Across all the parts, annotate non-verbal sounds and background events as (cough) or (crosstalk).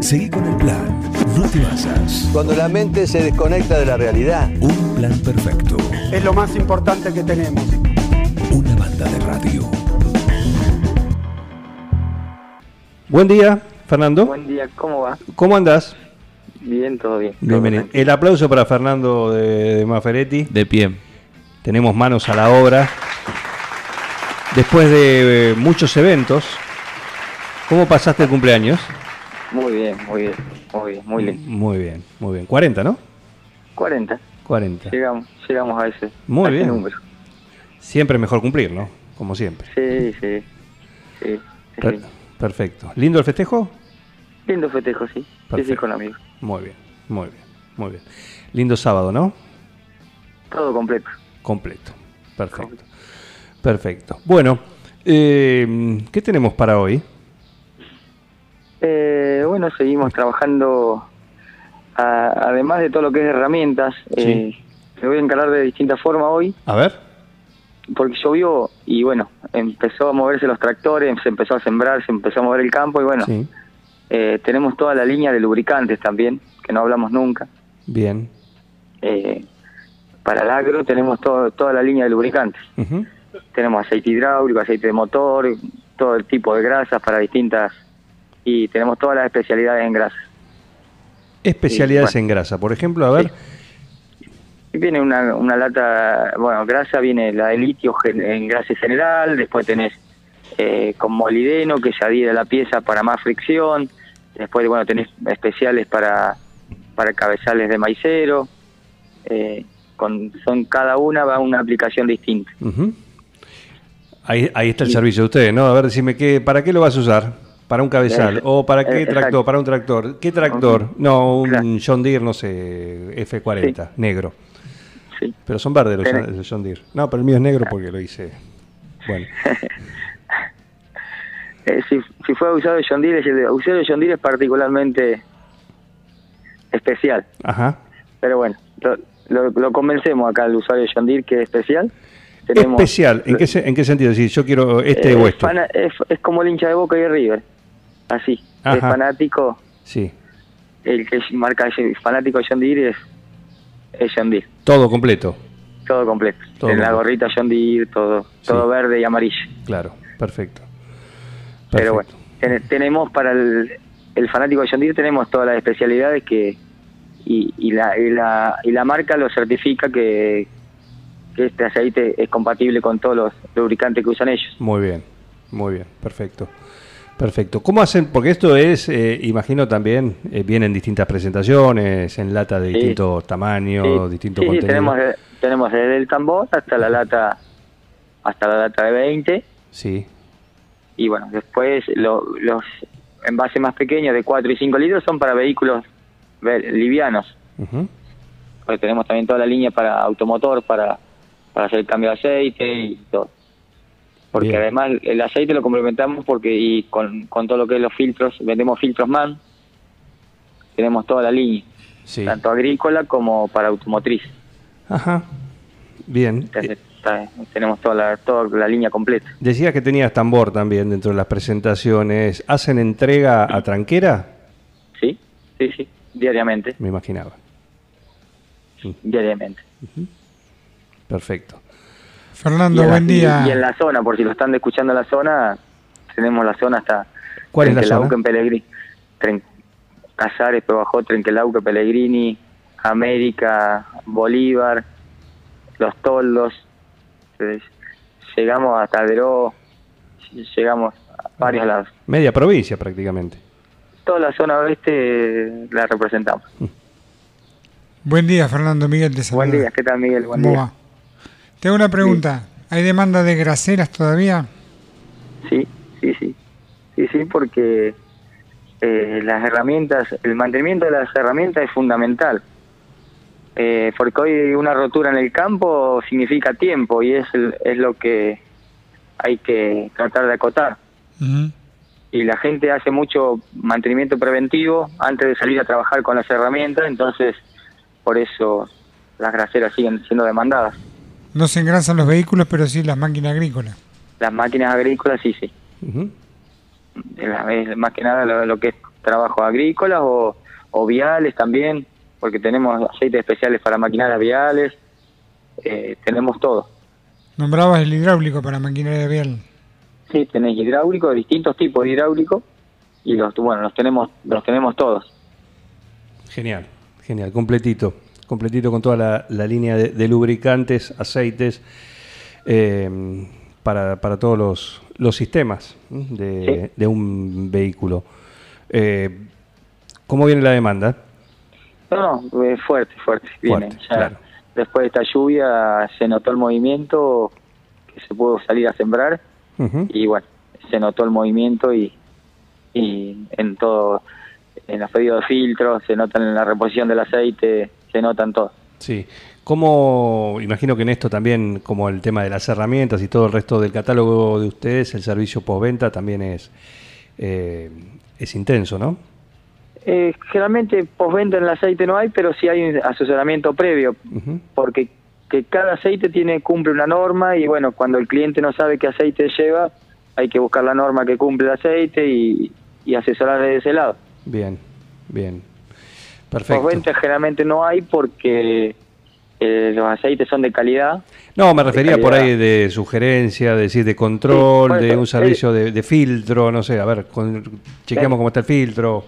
Seguí con el plan. No te basas. Cuando la mente se desconecta de la realidad. Un plan perfecto. Es lo más importante que tenemos. Una banda de radio. Buen día, Fernando. Buen día, ¿cómo va? ¿Cómo andás? Bien, todo bien. todo Bienvenido. tranquilo. El aplauso para Fernando de, de Maferetti. De pie. Tenemos manos a la obra. Después de eh, muchos eventos, ¿cómo pasaste el cumpleaños? Muy bien, muy bien, muy bien, muy lindo. Muy bien, muy bien. 40, ¿no? 40, 40. llegamos, llegamos a ese, Muy a ese bien. número. Siempre mejor cumplir, ¿no? Como siempre. Sí, sí, sí. sí, Per- sí. perfecto. ¿Lindo el festejo? Lindo festejo, sí. Sí, sí, Perfecto. con amigos. Muy bien, muy bien, muy bien. Lindo sábado, ¿no? Todo completo. Completo. Perfecto. Perfecto. Bueno, eh, ¿qué tenemos para hoy? Eh, bueno, seguimos trabajando, a- además de todo lo que es herramientas, eh, me voy a encargar de distintas formas hoy, A ver. porque llovió y bueno, empezó a moverse los tractores, se empezó a sembrar, se empezó a mover el campo y bueno, Sí. eh, tenemos toda la línea de lubricantes también, que no hablamos nunca. Bien. Eh, para el agro tenemos todo, toda la línea de lubricantes. Tenemos aceite hidráulico, aceite de motor, todo el tipo de grasas para distintas... Y tenemos todas las especialidades en grasas. Especialidades Sí, bueno. en grasa. Por ejemplo, a ver. Viene una, una lata, bueno, grasa, viene la de litio en grasa general, después tenés eh, con molideno que se adhiere a la pieza para más fricción, después, bueno, tenés especiales para, para cabezales de maicero, eh, con, son cada una va a una aplicación distinta. Ahí, ahí está el servicio de ustedes, ¿no? A ver, decime, ¿qué, ¿para qué lo vas a usar? ¿Para un cabezal? Eh, ¿O para qué eh, tractor? ¿Para un tractor? ¿Qué tractor? No, un Claro. John Deere, no sé, F40, negro. Sí. Pero son verdes los, los John Deere. No, pero el mío es negro porque lo hice. Bueno, (laughs) Eh, si, si fue usado de John Deere, es el de- usado de John Deere es particularmente especial. ajá. Pero bueno, lo, lo- lo convencemos acá al usuario de John Deere que es especial. Tenemos- Especial, ¿en qué, ¿en qué sentido? Si yo quiero este o es, esto. fana- es, es como el hincha de Boca y de River. Así. Ajá. Es fanático, Sí, el que marca fanático de John Deere es, es John Deere. todo completo. Todo completo. Todo en la gorrita John Deere, todo, Sí. todo verde y amarillo. Claro, perfecto. Pero bueno, ten- tenemos para el, el fanático John Deere tenemos todas las especialidades que y, y la, y, la, y la marca lo certifica que, que este aceite es compatible con todos los lubricantes que usan ellos. Muy bien, muy bien, perfecto. Perfecto. ¿Cómo hacen? Porque esto es, eh, imagino también, eh, vienen distintas presentaciones, en lata de Sí. distintos tamaños, Sí, distintos sí, sí, contenidos. tenemos, tenemos desde el tambor hasta la lata hasta la lata de 20 Sí, y bueno, después lo- los envases más pequeños de 4 y 5 litros son para vehículos ve- livianos. Porque tenemos también toda la línea para automotor, para, para hacer el cambio de aceite y todo. Porque Bien. además el aceite lo complementamos porque y con, con todo lo que es los filtros, vendemos filtros MAN, tenemos toda la línea, sí. tanto agrícola como para automotriz. Ajá, bien. Entonces, está- tenemos toda la, toda la línea completa. decías que tenías tambor también dentro de las presentaciones. ¿Hacen entrega a tranquera? ¿Sí? Sí, sí, diariamente, Me imaginaba. diariamente. Perfecto. Fernando, y, en la, buen día. y- y en la zona, por si lo están escuchando en la zona, tenemos la zona hasta ¿Cuál es la Trenquelauque zona? en Pellegrini. Tren, Casares, después bajó Trenquelauque, Pellegrini, América, Bolívar, Los Toldos. Entonces, llegamos hasta Deró, llegamos a varios lados. Media provincia prácticamente. Toda la zona oeste la representamos. Buen día, Fernando Miguel de Buen saluda. día, ¿qué tal Miguel? Buen ¿Cómo día. Tengo una pregunta. ¿Hay demanda de graseras todavía? Sí, sí, sí. Sí, sí, porque eh, las herramientas, el mantenimiento de las herramientas es fundamental. Eh, porque hoy una rotura en el campo significa tiempo y es, el- es lo que hay que tratar de acotar. Ujú. Y la gente hace mucho mantenimiento preventivo antes de salir a trabajar con las herramientas, entonces por eso las graseras siguen siendo demandadas. No se engrasan los vehículos, pero sí las máquinas agrícolas. Las máquinas agrícolas sí, sí. La- es más que nada lo, lo que es trabajo agrícolas o, o viales también, porque tenemos aceites especiales para maquinarias viales, eh, tenemos todo. Nombrabas el hidráulico para maquinaria vial. Sí, tenés hidráulico, distintos tipos de hidráulico, y los, bueno, los tenemos, los tenemos todos. Genial, genial, completito, completito con toda la, la línea de, de lubricantes, aceites, eh, para, para todos los, los sistemas de, Sí. de un vehículo. Eh, ¿Cómo viene la demanda? No, no, eh, fuerte, fuerte. Viene. Fuerte, Ya claro. Después de esta lluvia se notó el movimiento, que se pudo salir a sembrar, y bueno, se notó el movimiento y, y en todo, en los pedidos de filtros, se notan en la reposición del aceite, se notan todo. Sí. ¿Cómo, imagino que en esto también, como el tema de las herramientas y todo el resto del catálogo de ustedes, el servicio postventa también es, eh, es intenso, ¿no? Eh, generalmente postventa en el aceite no hay, pero sí hay un asesoramiento previo, porque que cada aceite tiene cumple una norma y bueno, cuando el cliente no sabe qué aceite lleva, hay que buscar la norma que cumple el aceite y, y asesorar de ese lado. Bien, bien. Perfecto. Postventa generalmente no hay porque eh, los aceites son de calidad. No, me refería por ahí de sugerencia, de decir, de control, Sí, por de un servicio de, de filtro, no sé, a ver, con- chequeamos Eh. cómo está el filtro.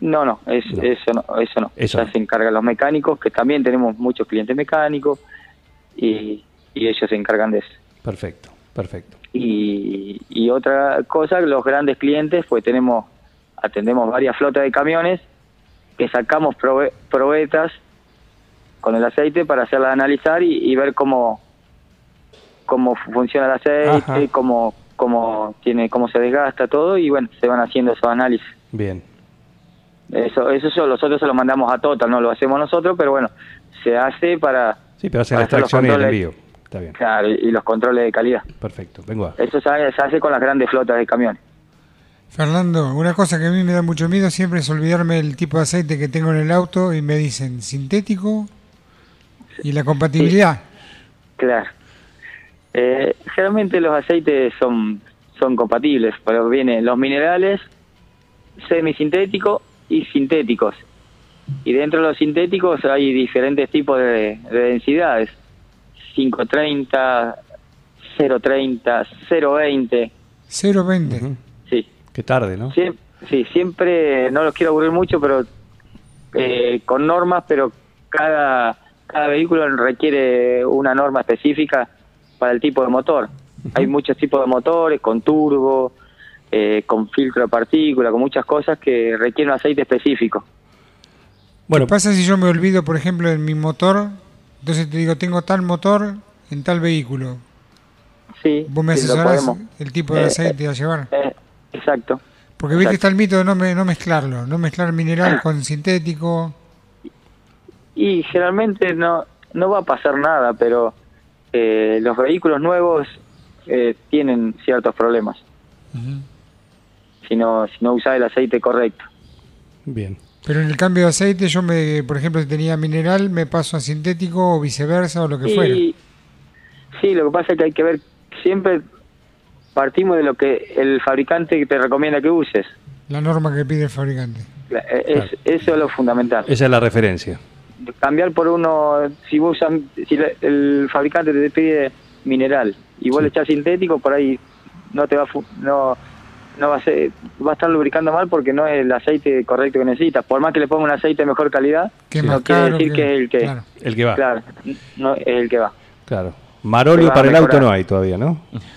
No, no, es, No. eso no, eso no. Eso ya se encargan los mecánicos, que también tenemos muchos clientes mecánicos y, y ellos se encargan de eso. Perfecto, perfecto. Y, y otra cosa, los grandes clientes, pues tenemos, atendemos varias flotas de camiones que sacamos probe- probetas con el aceite para hacerlas analizar y, y ver cómo cómo funciona el aceite, Ajá. cómo cómo tiene cómo se desgasta todo y bueno, se van haciendo esos análisis. Bien, Eso eso nosotros se lo mandamos a Total, no lo hacemos nosotros, pero bueno, se hace para sí, pero hacen la extracción y el envío. Está bien, claro, y y los controles de calidad. perfecto. Vengo a... Eso se hace con las grandes flotas de camiones. Fernando, una cosa que a mí me da mucho miedo siempre es olvidarme el tipo de aceite que tengo en el auto y me dicen sintético y la compatibilidad. Claro. Eh, generalmente los aceites son, son compatibles, pero vienen los minerales, semisintéticos y sintéticos. Y dentro de los sintéticos hay diferentes tipos de, de densidades. 530, 030, 020. 020. Ujú. Sí, Qué tarde, ¿no? Siem- sí, siempre, no los quiero aburrir mucho, pero eh, con normas, pero cada, cada vehículo requiere una norma específica para el tipo de motor. Hay muchos tipos de motores, con turbo, eh, con filtro de partícula, con muchas cosas que requieren un aceite específico. Bueno, ¿Qué pasa si yo me olvido, por ejemplo, en mi motor? Entonces te digo, tengo tal motor en tal vehículo. Sí, ¿Vos me sí, asesorás el tipo de Eh, aceite a llevar? Exacto. Porque viste, exacto. está el mito de no, me- no mezclarlo, no mezclar mineral (clears throat) con sintético. Y generalmente no, no va a pasar nada, pero eh, los vehículos nuevos eh, tienen ciertos problemas si no, si no usas el aceite correcto. bien. Pero en el cambio de aceite, yo me, por ejemplo, si tenía mineral, me paso a sintético o viceversa o lo que fuera. Y, sí, lo que pasa es que hay que ver, siempre partimos de lo que el fabricante te recomienda que uses. La norma que pide el fabricante. Eh, es- Eso es lo fundamental. Esa es la referencia. Cambiar por uno, si vos usas, si el fabricante te pide mineral y vos Sí. le echas sintético, por ahí no te va no, no va a ser, va a estar lubricando mal porque no es el aceite correcto que necesitas. Por más que le ponga un aceite de mejor calidad, Que no quiere caro. decir que, es el que, claro. El que va. claro, no es el que va. Claro. Marolio va para el auto no hay todavía, ¿no? (laughs)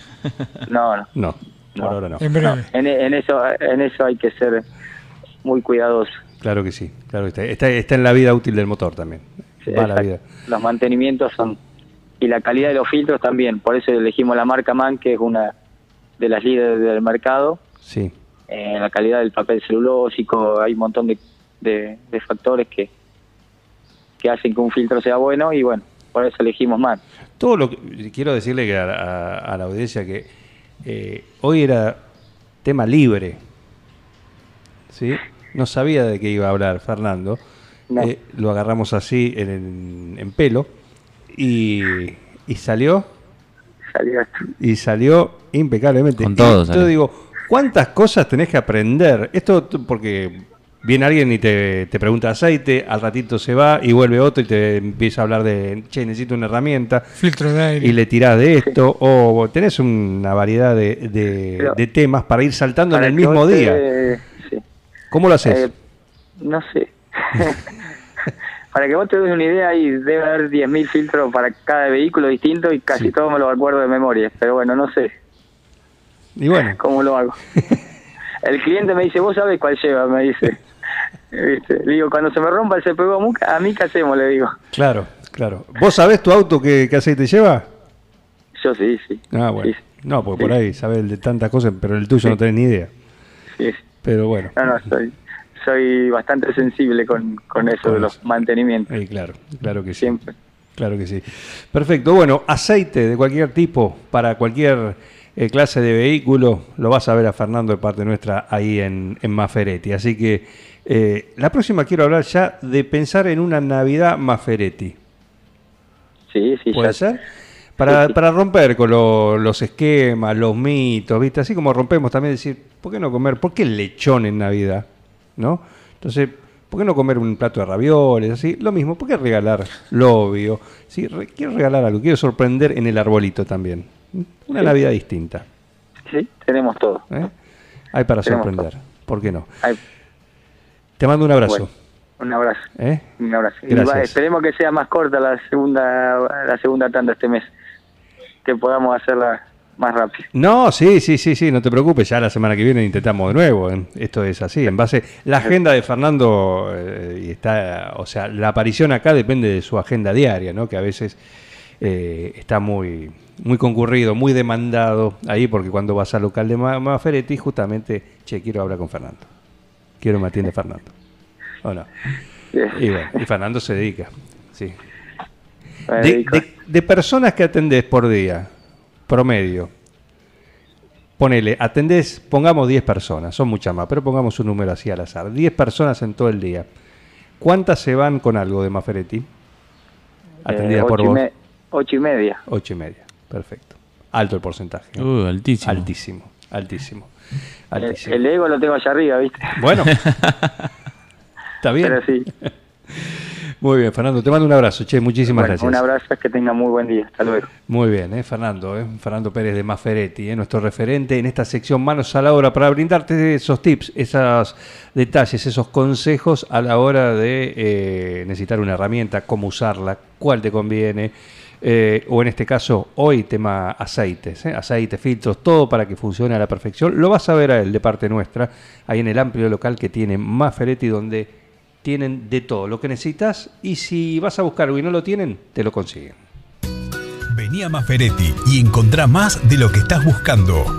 No, no. No, No. por ahora no. En breve. En, en eso en eso hay que ser muy cuidadoso. Claro que sí, claro que está. Está, está en la vida útil del motor también. Sí, Va la vida. Los mantenimientos son y la calidad de los filtros también. Por eso elegimos la marca Man, que es una de las líderes del mercado. Sí, En la calidad del papel celulósico hay un montón de, de- de factores que que hacen que un filtro sea bueno y bueno, por eso elegimos Man. Todo lo que quiero decirle que a, a- a la audiencia que eh, hoy era tema libre. ¿Sí? No sabía de qué iba a hablar Fernando. No. Eh, lo agarramos así en, en pelo y, y salió Salió esto. y salió impecablemente. Con todo. Yo digo, ¿Cuántas cosas tenés que aprender? Esto porque viene alguien y te, te pregunta aceite, al ratito se va y vuelve otro y te empieza a hablar de, che, necesito una herramienta Filtro de aire. y le tirás de esto o tenés una variedad de, de- temas para ir saltando en el mismo te- día. sí. ¿Cómo lo haces? Eh, no sé. (laughs) (laughs) para que vos te des una idea, ahí debe haber 10.000 filtros para cada vehículo distinto y casi Sí. todo me lo acuerdo de memoria. Pero bueno, no sé y bueno, (laughs) cómo lo hago. el cliente me dice, vos sabés cuál lleva, me dice. ¿Viste? Le digo, cuando se me rompa el CPU, a mí qué hacemos, le digo. claro, claro. ¿Vos sabés tu auto qué, qué aceite lleva? Yo sí, sí. Ah, bueno. Sí, No, porque por ahí sabés de tantas cosas, pero el tuyo no tenés ni idea. sí, sí. Pero bueno. No, no, soy, soy bastante sensible con, con eso Con de los eso. mantenimientos. Eh, claro, claro que sí. Siempre. Claro que sí. Perfecto. Bueno, aceite de cualquier tipo para cualquier eh, clase de vehículo, lo vas a ver a Fernando de parte nuestra ahí en, en Maferetti. Así que eh, la próxima quiero hablar ya de pensar en una Navidad Maferetti. Sí, sí, ¿Puede ya. ser? Para, Sí, sí. para romper con lo- los esquemas, los mitos, ¿viste? Así como rompemos también decir, ¿por qué no comer? ¿Por qué lechón en Navidad? ¿No? Entonces, ¿por qué no comer un plato de ravioles? Así, lo mismo, ¿por qué regalar lo obvio? Sí, re- quiero regalar algo, quiero sorprender en el arbolito también. Una Sí. Navidad distinta. Sí, tenemos todo. ¿eh? Hay para Tenemos sorprender. ¿Por qué no? Ay, Te mando un abrazo. bueno, un abrazo. ¿eh? Un abrazo. Y Gracias. va- esperemos que sea más corta la segunda la segunda tanda este mes. Que podamos hacerla más rápido. No, sí, sí, sí, sí, no te preocupes, ya la semana que viene intentamos de nuevo. Esto es así, en base la agenda de Fernando eh, y está, o sea, la aparición acá depende de su agenda diaria, ¿no? Que a veces eh, está muy muy concurrido, muy demandado ahí porque cuando vas al local de Ma- Maferetti justamente, che, quiero hablar con Fernando. Quiero me atienda Fernando. ¿O no? Y bueno, y Fernando se dedica, sí. De, dedico. de- de personas que atendés por día, promedio, ponele, atendés, pongamos 10 personas, son muchas más, pero pongamos un número así al azar, 10 personas en todo el día. ¿Cuántas se van con algo de Maferetti? Atendidas Eh, por ocho y vos. me- ocho y media. Ocho y media, perfecto. Alto el porcentaje. ¿eh? Uh, altísimo. Altísimo, altísimo. El, ego lo tengo allá arriba, ¿viste? Bueno, (laughs) está bien. Pero sí. Muy bien, Fernando, te mando un abrazo, che, muchísimas Bueno, gracias. un abrazo, que tenga muy buen día. Hasta luego. Muy bien, ¿eh? Fernando, ¿eh? Fernando Pérez de Maferetti, ¿eh? nuestro referente en esta sección Manos a la Obra para brindarte esos tips, esos detalles, esos consejos a la hora de eh, necesitar una herramienta, cómo usarla, cuál te conviene, eh, o en este caso, hoy tema aceites, ¿eh? aceites, filtros, todo para que funcione a la perfección. Lo vas a ver a él de parte nuestra, ahí en el amplio local que tiene Maferetti, donde tienen de todo lo que necesitas y si vas a buscar y no lo tienen, te lo consiguen. Vení a Maferetti y encontrá más de lo que estás buscando.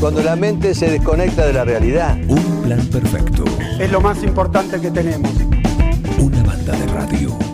Cuando la mente se desconecta de la realidad, Un plan perfecto. es lo más importante que tenemos. Una banda de radio.